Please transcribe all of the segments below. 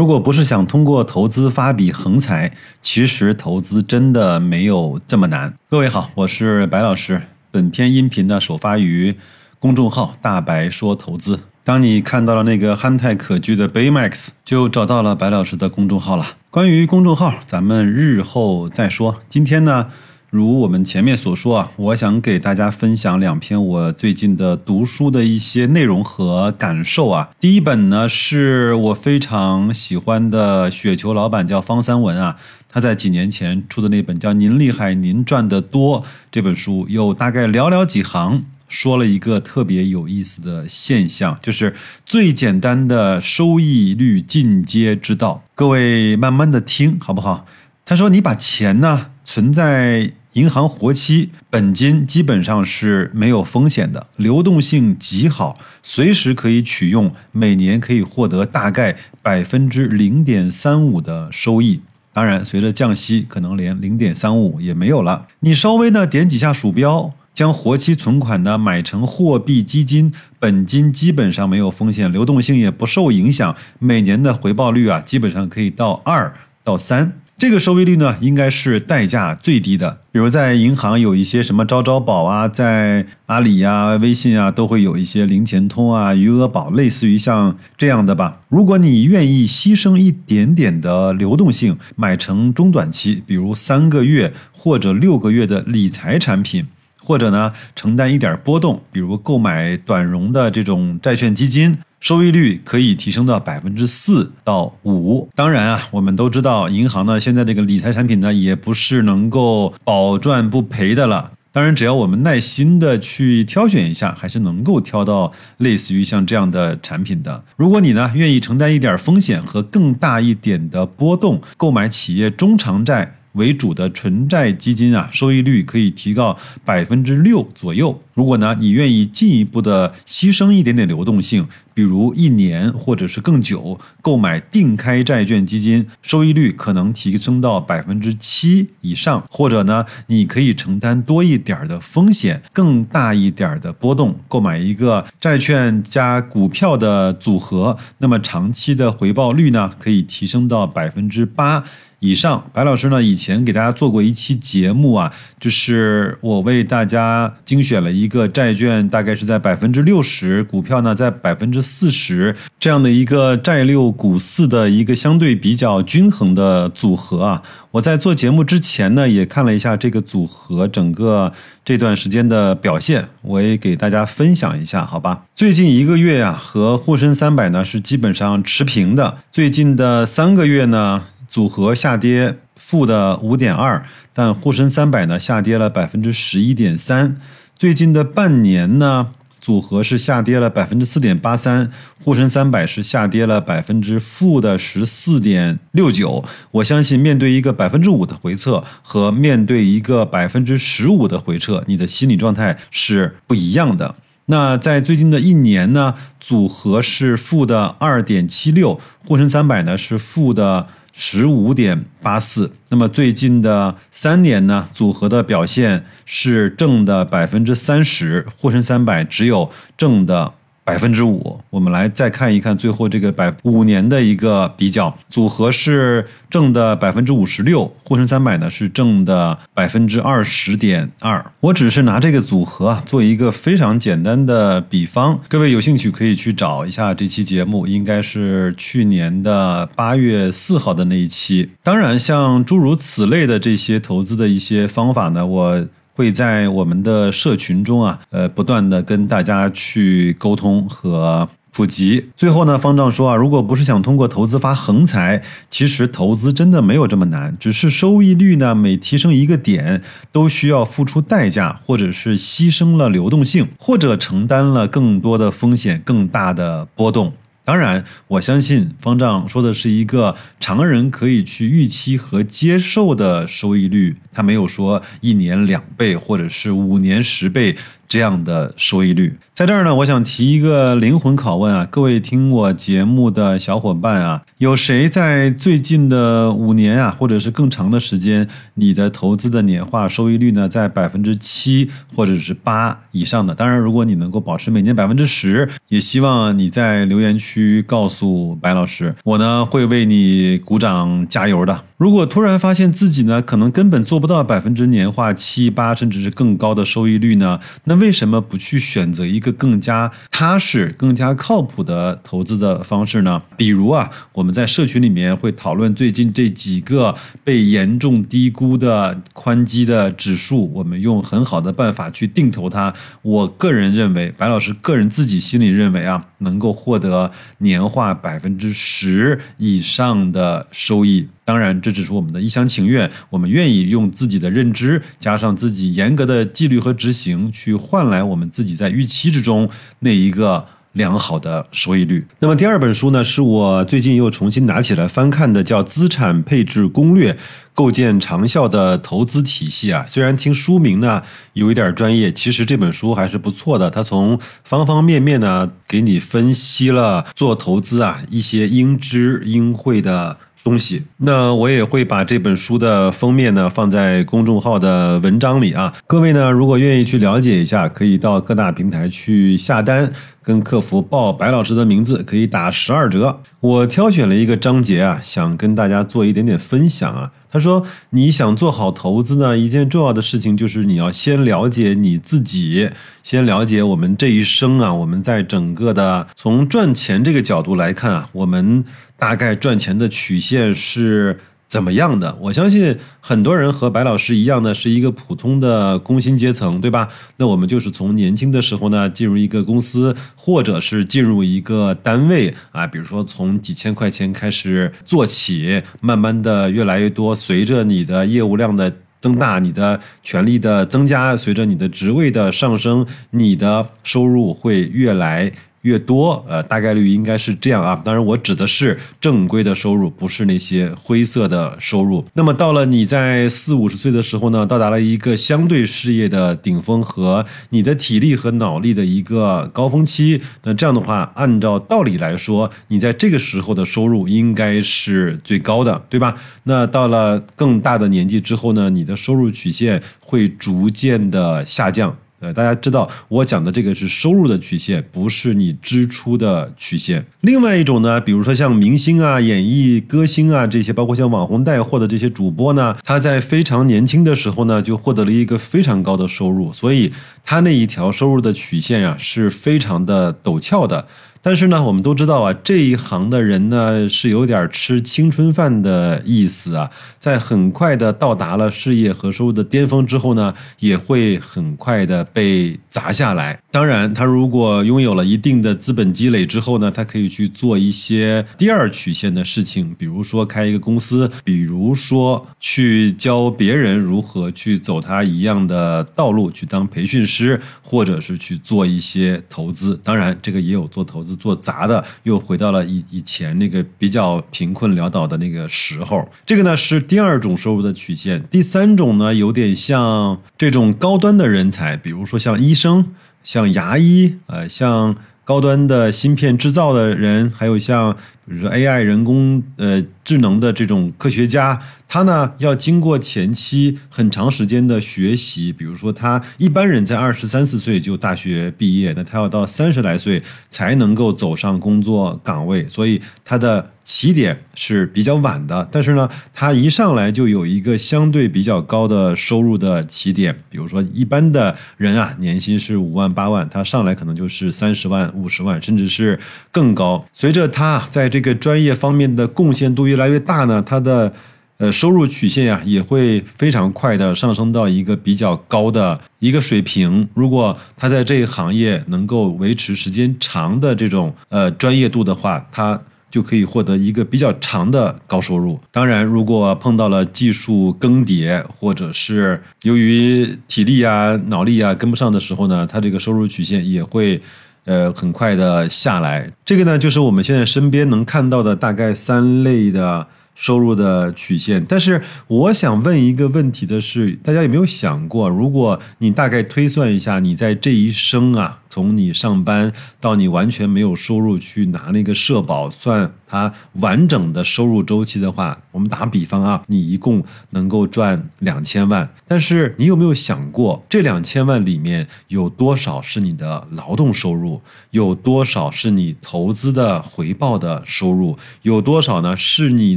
如果不是想通过投资发笔横财，其实投资真的没有这么难。各位好，我是白老师。本篇音频呢首发于公众号“大白说投资”。当你看到了那个憨态可掬的 Baymax，就找到了白老师的公众号了。关于公众号，咱们日后再说。今天呢？如我们前面所说啊，我想给大家分享两篇我最近的读书的一些内容和感受啊。第一本呢是我非常喜欢的雪球老板叫方三文啊，他在几年前出的那本叫《您厉害，您赚得多》这本书，有大概寥寥几行说了一个特别有意思的现象，就是最简单的收益率进阶之道。各位慢慢的听好不好？他说你把钱呢存在。银行活期本金基本上是没有风险的，流动性极好，随时可以取用，每年可以获得大概百分之零点三五的收益。当然，随着降息，可能连零点三五也没有了。你稍微呢点几下鼠标，将活期存款呢买成货币基金，本金基本上没有风险，流动性也不受影响，每年的回报率啊，基本上可以到二到三。这个收益率呢，应该是代价最低的。比如在银行有一些什么招招宝啊，在阿里呀、微信啊，都会有一些零钱通啊、余额宝，类似于像这样的吧。如果你愿意牺牲一点点的流动性，买成中短期，比如三个月或者六个月的理财产品。或者呢，承担一点波动，比如购买短融的这种债券基金，收益率可以提升到百分之四到五。当然啊，我们都知道，银行呢现在这个理财产品呢，也不是能够保赚不赔的了。当然，只要我们耐心的去挑选一下，还是能够挑到类似于像这样的产品的。如果你呢愿意承担一点风险和更大一点的波动，购买企业中长债。为主的纯债基金啊，收益率可以提高百分之六左右。如果呢，你愿意进一步的牺牲一点点流动性，比如一年或者是更久，购买定开债券基金，收益率可能提升到百分之七以上。或者呢，你可以承担多一点的风险，更大一点的波动，购买一个债券加股票的组合，那么长期的回报率呢，可以提升到百分之八。以上，白老师呢以前给大家做过一期节目啊，就是我为大家精选了一个债券，大概是在百分之六十，股票呢在百分之四十这样的一个债六股四的一个相对比较均衡的组合啊。我在做节目之前呢，也看了一下这个组合整个这段时间的表现，我也给大家分享一下，好吧？最近一个月啊，和沪深三百呢是基本上持平的，最近的三个月呢。组合下跌负的五点二，但沪深三百呢下跌了百分之十一点三。最近的半年呢，组合是下跌了百分之四点八三，沪深三百是下跌了百分之负的十四点六九。我相信，面对一个百分之五的回撤和面对一个百分之十五的回撤，你的心理状态是不一样的。那在最近的一年呢，组合是负的二点七六，沪深三百呢是负的。十五点八四，那么最近的三年呢，组合的表现是正的百分之三十，沪深三百只有正的。百分之五，我们来再看一看最后这个百五年的一个比较组合是正的百分之五十六，沪深三百呢是正的百分之二十点二。我只是拿这个组合啊做一个非常简单的比方，各位有兴趣可以去找一下这期节目，应该是去年的八月四号的那一期。当然，像诸如此类的这些投资的一些方法呢，我。会在我们的社群中啊，呃，不断的跟大家去沟通和普及。最后呢，方丈说啊，如果不是想通过投资发横财，其实投资真的没有这么难，只是收益率呢每提升一个点，都需要付出代价，或者是牺牲了流动性，或者承担了更多的风险，更大的波动。当然，我相信方丈说的是一个常人可以去预期和接受的收益率，他没有说一年两倍或者是五年十倍这样的收益率。在这儿呢，我想提一个灵魂拷问啊，各位听我节目的小伙伴啊，有谁在最近的五年啊，或者是更长的时间，你的投资的年化收益率呢，在百分之七或者是八以上的？当然，如果你能够保持每年百分之十，也希望你在留言区告诉白老师，我呢会为你鼓掌加油的。如果突然发现自己呢，可能根本做不到百分之年化七八，甚至是更高的收益率呢，那为什么不去选择一个？更加踏实、更加靠谱的投资的方式呢？比如啊，我们在社群里面会讨论最近这几个被严重低估的宽基的指数，我们用很好的办法去定投它。我个人认为，白老师个人自己心里认为啊，能够获得年化百分之十以上的收益。当然，这只是我们的一厢情愿。我们愿意用自己的认知，加上自己严格的纪律和执行，去换来我们自己在预期之中那一个良好的收益率。那么，第二本书呢，是我最近又重新拿起来翻看的，叫《资产配置攻略：构建长效的投资体系》啊。虽然听书名呢有一点专业，其实这本书还是不错的。它从方方面面呢给你分析了做投资啊一些应知应会的。东西，那我也会把这本书的封面呢放在公众号的文章里啊。各位呢，如果愿意去了解一下，可以到各大平台去下单，跟客服报白老师的名字，可以打十二折。我挑选了一个章节啊，想跟大家做一点点分享啊。他说：“你想做好投资呢，一件重要的事情就是你要先了解你自己，先了解我们这一生啊，我们在整个的从赚钱这个角度来看啊，我们大概赚钱的曲线是。”怎么样的？我相信很多人和白老师一样呢，是一个普通的工薪阶层，对吧？那我们就是从年轻的时候呢，进入一个公司，或者是进入一个单位啊，比如说从几千块钱开始做起，慢慢的越来越多，随着你的业务量的增大，你的权力的增加，随着你的职位的上升，你的收入会越来。越多，呃，大概率应该是这样啊。当然，我指的是正规的收入，不是那些灰色的收入。那么，到了你在四五十岁的时候呢，到达了一个相对事业的顶峰和你的体力和脑力的一个高峰期。那这样的话，按照道理来说，你在这个时候的收入应该是最高的，对吧？那到了更大的年纪之后呢，你的收入曲线会逐渐的下降。呃，大家知道我讲的这个是收入的曲线，不是你支出的曲线。另外一种呢，比如说像明星啊、演艺歌星啊这些，包括像网红带货的这些主播呢，他在非常年轻的时候呢，就获得了一个非常高的收入，所以他那一条收入的曲线啊，是非常的陡峭的。但是呢，我们都知道啊，这一行的人呢是有点吃青春饭的意思啊，在很快的到达了事业和收入的巅峰之后呢，也会很快的被砸下来。当然，他如果拥有了一定的资本积累之后呢，他可以去做一些第二曲线的事情，比如说开一个公司，比如说去教别人如何去走他一样的道路，去当培训师，或者是去做一些投资。当然，这个也有做投资。做杂的，又回到了以以前那个比较贫困潦倒的那个时候。这个呢是第二种收入的曲线。第三种呢，有点像这种高端的人才，比如说像医生、像牙医，呃，像高端的芯片制造的人，还有像比如说 AI 人工呃智能的这种科学家。他呢要经过前期很长时间的学习，比如说他一般人在二十三四岁就大学毕业，那他要到三十来岁才能够走上工作岗位，所以他的起点是比较晚的。但是呢，他一上来就有一个相对比较高的收入的起点，比如说一般的人啊，年薪是五万八万，他上来可能就是三十万、五十万，甚至是更高。随着他在这个专业方面的贡献度越来越大呢，他的。呃，收入曲线呀，也会非常快的上升到一个比较高的一个水平。如果他在这一行业能够维持时间长的这种呃专业度的话，他就可以获得一个比较长的高收入。当然，如果碰到了技术更迭，或者是由于体力啊、脑力啊跟不上的时候呢，它这个收入曲线也会呃很快的下来。这个呢，就是我们现在身边能看到的大概三类的。收入的曲线。但是我想问一个问题的是，大家有没有想过，如果你大概推算一下，你在这一生啊？从你上班到你完全没有收入去拿那个社保算它完整的收入周期的话，我们打比方啊，你一共能够赚两千万，但是你有没有想过，这两千万里面有多少是你的劳动收入，有多少是你投资的回报的收入，有多少呢是你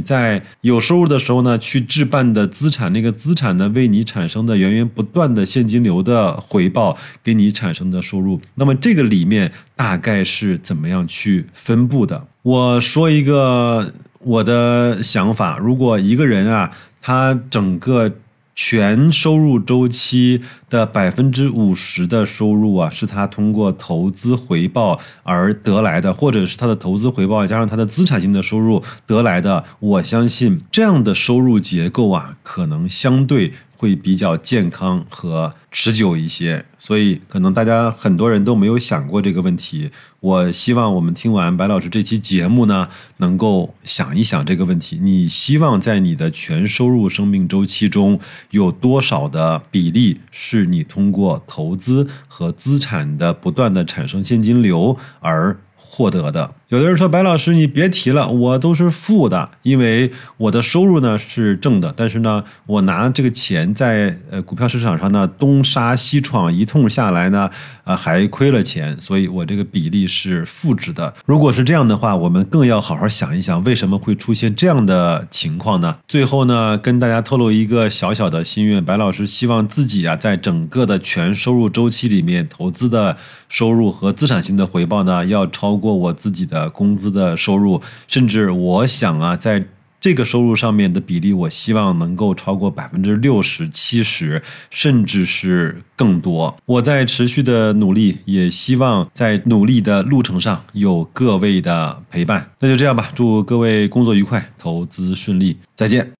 在有收入的时候呢去置办的资产，那个资产呢为你产生的源源不断的现金流的回报给你产生的收入？那么这个里面大概是怎么样去分布的？我说一个我的想法：如果一个人啊，他整个全收入周期的百分之五十的收入啊，是他通过投资回报而得来的，或者是他的投资回报加上他的资产性的收入得来的，我相信这样的收入结构啊，可能相对。会比较健康和持久一些，所以可能大家很多人都没有想过这个问题。我希望我们听完白老师这期节目呢，能够想一想这个问题：你希望在你的全收入生命周期中有多少的比例是你通过投资和资产的不断的产生现金流而获得的？有的人说：“白老师，你别提了，我都是负的，因为我的收入呢是正的，但是呢，我拿这个钱在呃股票市场上呢东杀西闯一通下来呢，啊还亏了钱，所以我这个比例是负值的。如果是这样的话，我们更要好好想一想，为什么会出现这样的情况呢？最后呢，跟大家透露一个小小的心愿，白老师希望自己啊，在整个的全收入周期里面，投资的收入和资产性的回报呢，要超过我自己的的。”工资的收入，甚至我想啊，在这个收入上面的比例，我希望能够超过百分之六十、七十，甚至是更多。我在持续的努力，也希望在努力的路程上有各位的陪伴。那就这样吧，祝各位工作愉快，投资顺利，再见。